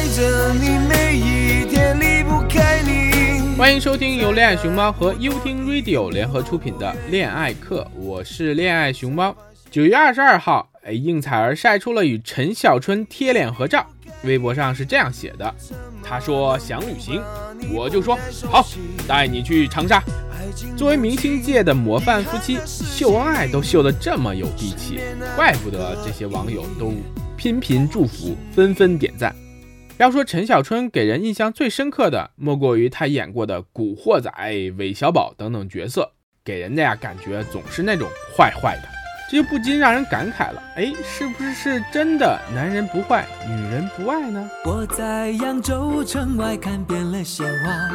爱着你，每一天离不开你。欢迎收听由恋爱熊猫和优听 Radio 联合出品的《恋爱课》，我是恋爱熊猫。九月二十二号，哎，应采儿晒出了与陈小春贴脸合照，微博上是这样写的：他说想旅行，我就说好，带你去长沙。作为明星界的模范夫妻，秀恩爱都秀得这么有底气，怪不得这些网友都频频祝福，纷纷点赞。要说陈小春给人印象最深刻的，莫过于他演过的《古惑仔》《韦小宝》等等角色，给人的呀感觉总是那种坏坏的，这就不禁让人感慨了。哎，是不是是真的男人不坏，女人不爱呢？我在扬州城外看遍了鲜花，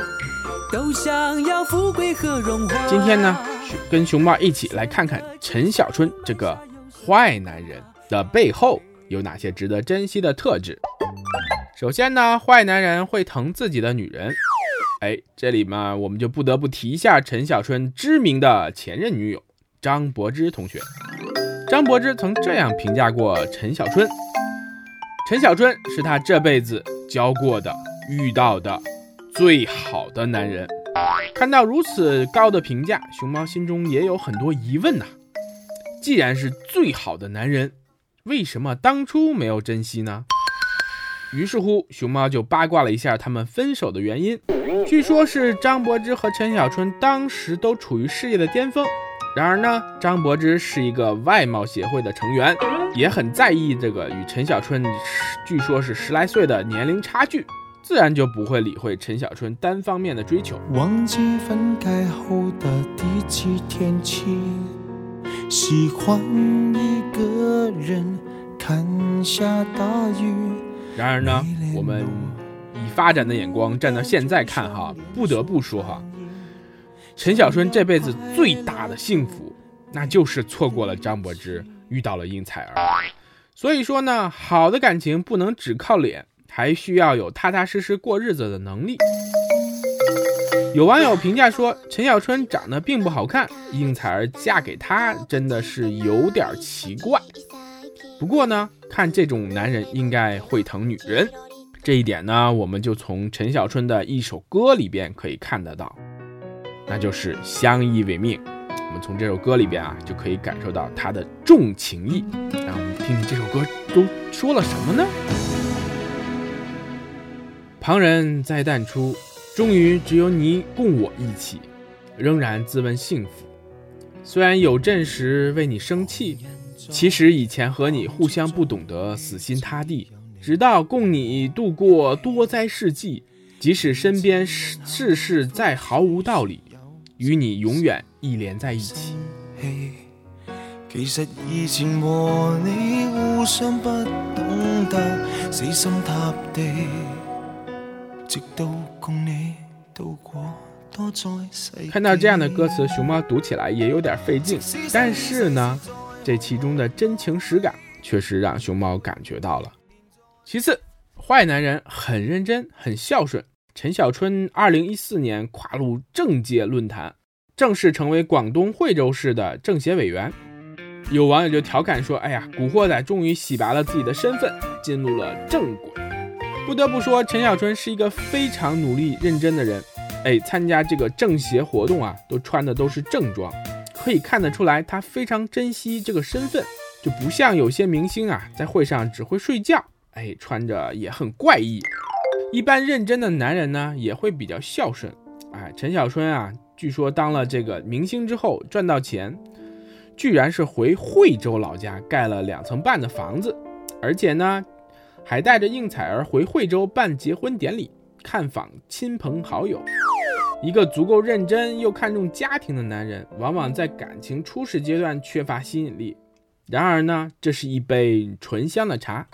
都想要富贵和荣华。今天呢，跟熊猫一起来看看陈小春这个坏男人的背后有哪些值得珍惜的特质。首先呢，坏男人会疼自己的女人。哎，这里嘛，我们就不得不提一下陈小春知名的前任女友张柏芝同学。张柏芝曾这样评价过陈小春：陈小春是他这辈子交过的、遇到的最好的男人。看到如此高的评价，熊猫心中也有很多疑问呐。既然是最好的男人，为什么当初没有珍惜呢？于是乎，熊猫就八卦了一下他们分手的原因。据说是张柏芝和陈小春当时都处于事业的巅峰。然而呢，张柏芝是一个外貌协会的成员，也很在意这个与陈小春据说是十来岁的年龄差距，自然就不会理会陈小春单方面的追求。忘记分开后的第几天起，喜欢一个人看下大雨。然而呢，我们以发展的眼光站到现在看哈，不得不说哈，陈小春这辈子最大的幸福，那就是错过了张柏芝，遇到了应采儿。所以说呢，好的感情不能只靠脸，还需要有踏踏实实过日子的能力。有网友评价说，陈小春长得并不好看，应采儿嫁给他真的是有点奇怪。不过呢，看这种男人应该会疼女人，这一点呢，我们就从陈小春的一首歌里边可以看得到，那就是相依为命。我们从这首歌里边啊，就可以感受到他的重情义。让我们听听这首歌都说了什么呢？旁人再淡出，终于只有你共我一起，仍然自问幸福。虽然有阵时为你生气。其实以前和你互相不懂得死心塌地，直到共你度过多灾世纪，即使身边世事再毫无道理，与你永远一连在一起。其实以前和你互相不懂得死心塌地，直到共你度过。看到这样的歌词，熊猫读起来也有点费劲，但是呢？这其中的真情实感，确实让熊猫感觉到了。其次，坏男人很认真，很孝顺。陈小春二零一四年跨入政界论坛，正式成为广东惠州市的政协委员。有网友就调侃说：“哎呀，古惑仔终于洗白了自己的身份，进入了正轨。”不得不说，陈小春是一个非常努力认真的人。哎，参加这个政协活动啊，都穿的都是正装。可以看得出来，他非常珍惜这个身份，就不像有些明星啊，在会上只会睡觉，哎，穿着也很怪异。一般认真的男人呢，也会比较孝顺。哎，陈小春啊，据说当了这个明星之后赚到钱，居然是回惠州老家盖了两层半的房子，而且呢，还带着应采儿回惠州办结婚典礼，看访亲朋好友。一个足够认真又看重家庭的男人，往往在感情初始阶段缺乏吸引力。然而呢，这是一杯醇香的茶，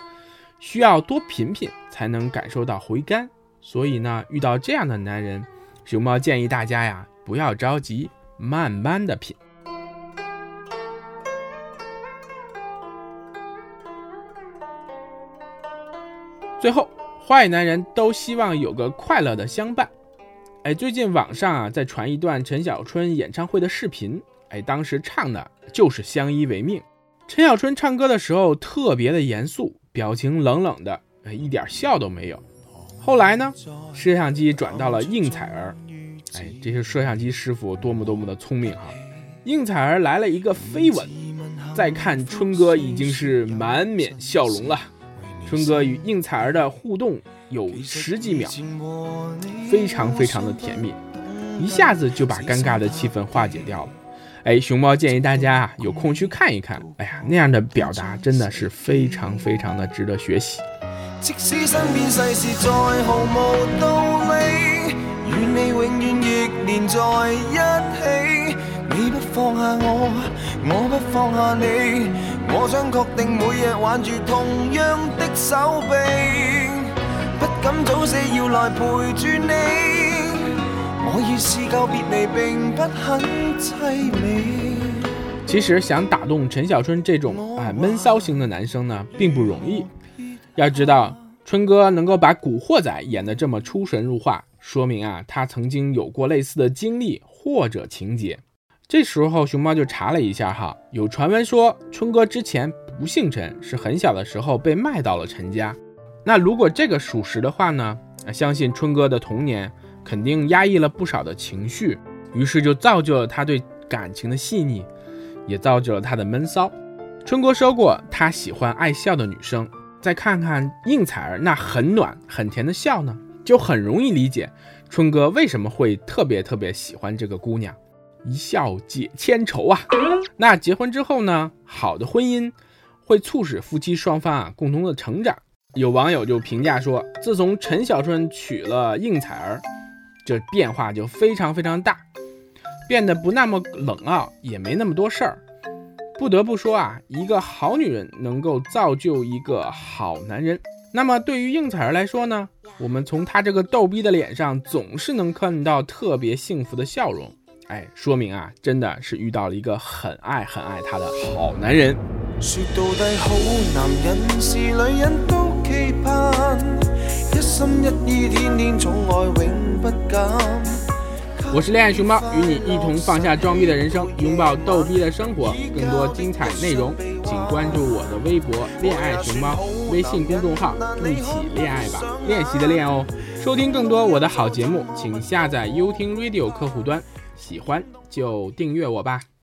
需要多品品才能感受到回甘。所以呢，遇到这样的男人，熊猫建议大家呀，不要着急，慢慢的品。最后，坏男人都希望有个快乐的相伴。哎，最近网上啊在传一段陈小春演唱会的视频，哎，当时唱的就是相依为命。陈小春唱歌的时候特别的严肃，表情冷冷的，哎，一点笑都没有。后来呢，摄像机转到了应采儿，哎，这些摄像机师傅多么多么的聪明哈！应采儿来了一个飞吻，再看春哥已经是满面笑容了。春哥与应采儿的互动有十几秒，非常非常的甜蜜，一下子就把尴尬的气氛化解掉了。哎，熊猫建议大家啊，有空去看一看。哎呀，那样的表达真的是非常非常的值得学习。即使身边世事再毫无道理，愿你永远亦连在一起。你不放下我，我不放下你，我想确定每日挽住同样的手臂，不敢早死要来陪住你。我已试够别离，并不很凄美。其实想打动陈小春这种啊闷骚型的男生呢，并不容易。要知道，春哥能够把古惑仔演得这么出神入化，说明啊，他曾经有过类似的经历或者情节。这时候，熊猫就查了一下哈，有传闻说春哥之前不姓陈，是很小的时候被卖到了陈家。那如果这个属实的话呢，相信春哥的童年肯定压抑了不少的情绪，于是就造就了他对感情的细腻，也造就了他的闷骚。春哥说过，他喜欢爱笑的女生。再看看应采儿那很暖很甜的笑呢，就很容易理解春哥为什么会特别特别喜欢这个姑娘，一笑解千愁啊。那结婚之后呢，好的婚姻会促使夫妻双方啊共同的成长。有网友就评价说，自从陈小春娶了应采儿，这变化就非常非常大，变得不那么冷傲，也没那么多事儿。不得不说啊，一个好女人能够造就一个好男人。那么对于应采儿来说呢，我们从她这个逗逼的脸上总是能看到特别幸福的笑容。哎，说明啊，真的是遇到了一个很爱很爱她的好男人。说到底，好男人是女人都期盼，一心一意，天天宠爱，永不减。我是恋爱熊猫，与你一同放下装逼的人生，拥抱逗逼的生活。更多精彩内容，请关注我的微博“恋爱熊猫”微信公众号，一起恋爱吧，练习的练哦。收听更多我的好节目，请下载优听 Radio 客户端，喜欢就订阅我吧。